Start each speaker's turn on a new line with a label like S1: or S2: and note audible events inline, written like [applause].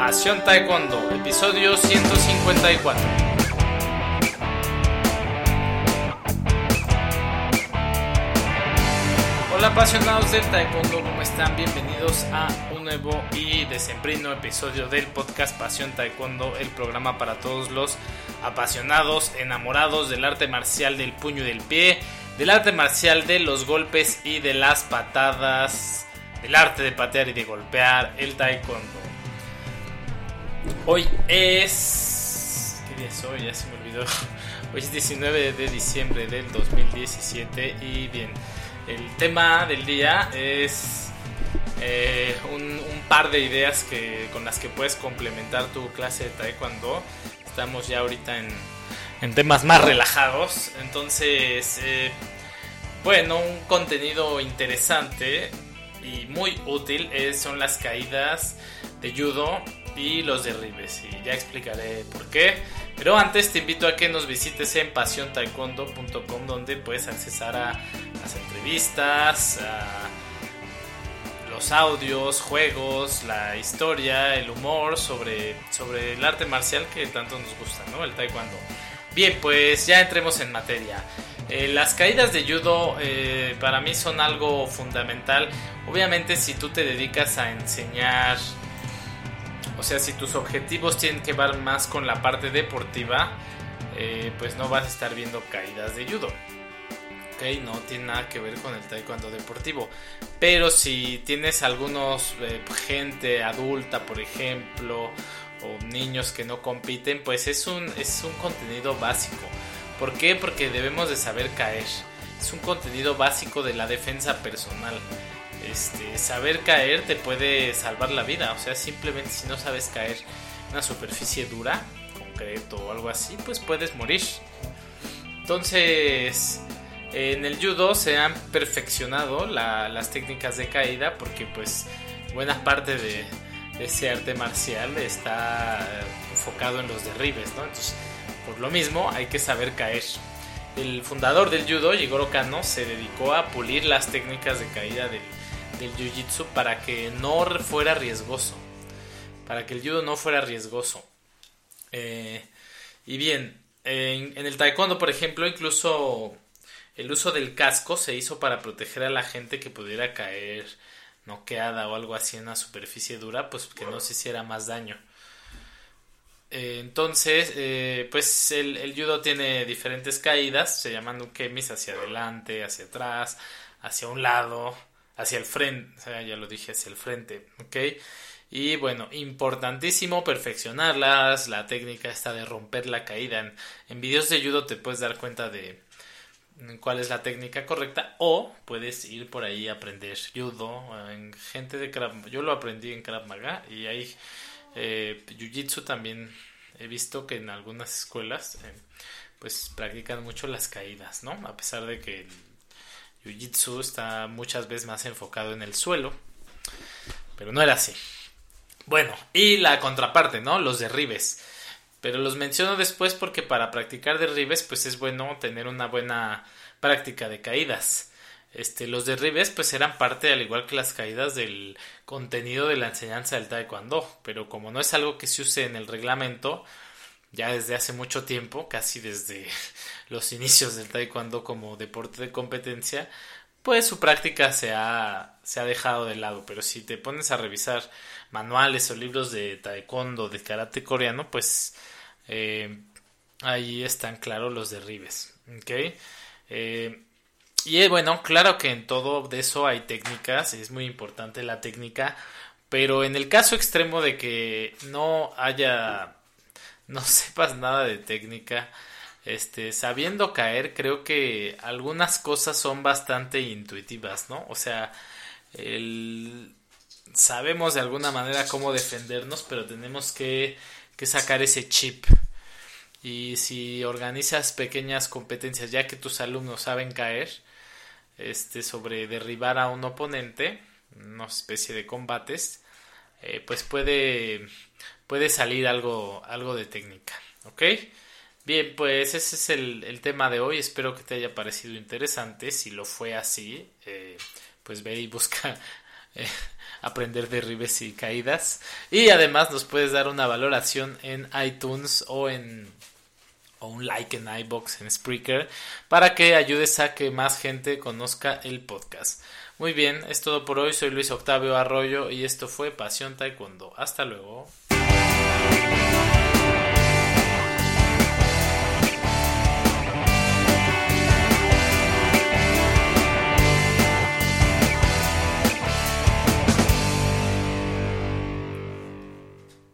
S1: Pasión Taekwondo, episodio 154. Hola apasionados del Taekwondo, ¿cómo están? Bienvenidos a un nuevo y decembrino episodio del podcast Pasión Taekwondo, el programa para todos los apasionados, enamorados del arte marcial del puño y del pie, del arte marcial de los golpes y de las patadas, del arte de patear y de golpear, el Taekwondo. Hoy es... ¿Qué día es hoy? Ya se me olvidó. [laughs] Hoy es 19 de diciembre del 2017 y bien, el tema del día es eh, un, par de ideas que, con las que puedes complementar tu clase de taekwondo. Estamos ya ahorita en, en temas más relajados, entonces, eh, bueno, un contenido interesante y muy útil es, son las caídas de judo y los derribes y ya explicaré por qué. Pero antes te invito a que nos visites en pasiontaekwondo.com donde puedes accesar a las entrevistas, los audios, juegos, la historia, el humor sobre, sobre el arte marcial que tanto nos gusta, ¿no? El taekwondo. Bien, pues ya entremos en materia. Eh, las caídas de judo eh, para mí son algo fundamental. Obviamente si tú te dedicas a enseñar o sea, si tus objetivos tienen que ver más con la parte deportiva, eh, pues no vas a estar viendo caídas de judo. Ok, no tiene nada que ver con el taekwondo deportivo. Pero si tienes algunos eh, gente adulta, por ejemplo, o niños que no compiten, pues es un, es un contenido básico. ¿Por qué? Porque debemos de saber caer. Es un contenido básico de la defensa personal este, saber caer te puede salvar la vida. O sea, simplemente si no sabes caer en una superficie dura, concreto o algo así, pues puedes morir. Entonces, en el judo se han perfeccionado las técnicas de caída porque pues buena parte de, ese arte marcial está enfocado en los derribes, ¿no? Entonces, por lo mismo hay que saber caer. El fundador del judo, Jigoro Kano, se dedicó a pulir las técnicas de caída del, del jiu-jitsu para que no fuera riesgoso. Para que el judo no fuera riesgoso. Eh, y bien, en, el taekwondo, por ejemplo, incluso el uso del casco se hizo para proteger a la gente que pudiera caer noqueada o algo así en una superficie dura, pues que no se hiciera más daño. Eh, entonces, eh, pues el, el, judo tiene diferentes caídas, se llaman ukemis hacia adelante, hacia atrás, hacia un lado, hacia el frente, ya lo dije, hacia el frente, ¿ok? Y bueno, importantísimo perfeccionarlas, la técnica está de romper la caída. En, en videos de judo te puedes dar cuenta de cuál es la técnica correcta o puedes ir por ahí a aprender judo en gente de Krav Yo lo aprendí en Krav Maga y hay eh, Jiu-Jitsu también he visto que en algunas escuelas eh, pues practican mucho las caídas, ¿no? A pesar de que Jiu-Jitsu está muchas veces más enfocado en el suelo, pero no era así. Bueno, y la contraparte, ¿no? Los derribes. Pero los menciono después porque para practicar derribes pues es bueno tener una buena práctica de caídas. Este, los derribes pues eran parte al igual que las caídas del contenido de la enseñanza del taekwondo, pero como no es algo que se use en el reglamento, ya desde hace mucho tiempo, casi desde [laughs] los inicios del taekwondo como deporte de competencia, pues su práctica se ha, se ha dejado de lado. Pero si te pones a revisar manuales o libros de taekwondo, de karate coreano, pues eh, ahí están claros los derribes. Eh, y bueno, claro que en todo de eso hay técnicas, es muy importante la técnica, pero en el caso extremo de que no haya [laughs] no sepas nada de técnica, este, sabiendo caer, creo que algunas cosas son bastante intuitivas, ¿no? O sea, el, sabemos de alguna manera cómo defendernos, pero tenemos que, que sacar ese chip. Y si organizas pequeñas competencias, ya que tus alumnos saben caer, este, sobre derribar a un oponente, una especie de combates, eh, pues puede puede salir algo, algo de técnica. ¿Ok? Bien, pues ese es el, el, tema de hoy. Espero que te haya parecido interesante. Si lo fue así, eh, pues ve y busca [laughs] eh, aprender derribes y caídas. Y además nos puedes dar una valoración en iTunes o en o un like en iBox en Spreaker para que ayudes a que más gente conozca el podcast. Muy bien, es todo por hoy. Soy Luis Octavio Arroyo y esto fue Pasión Taekwondo. Hasta luego.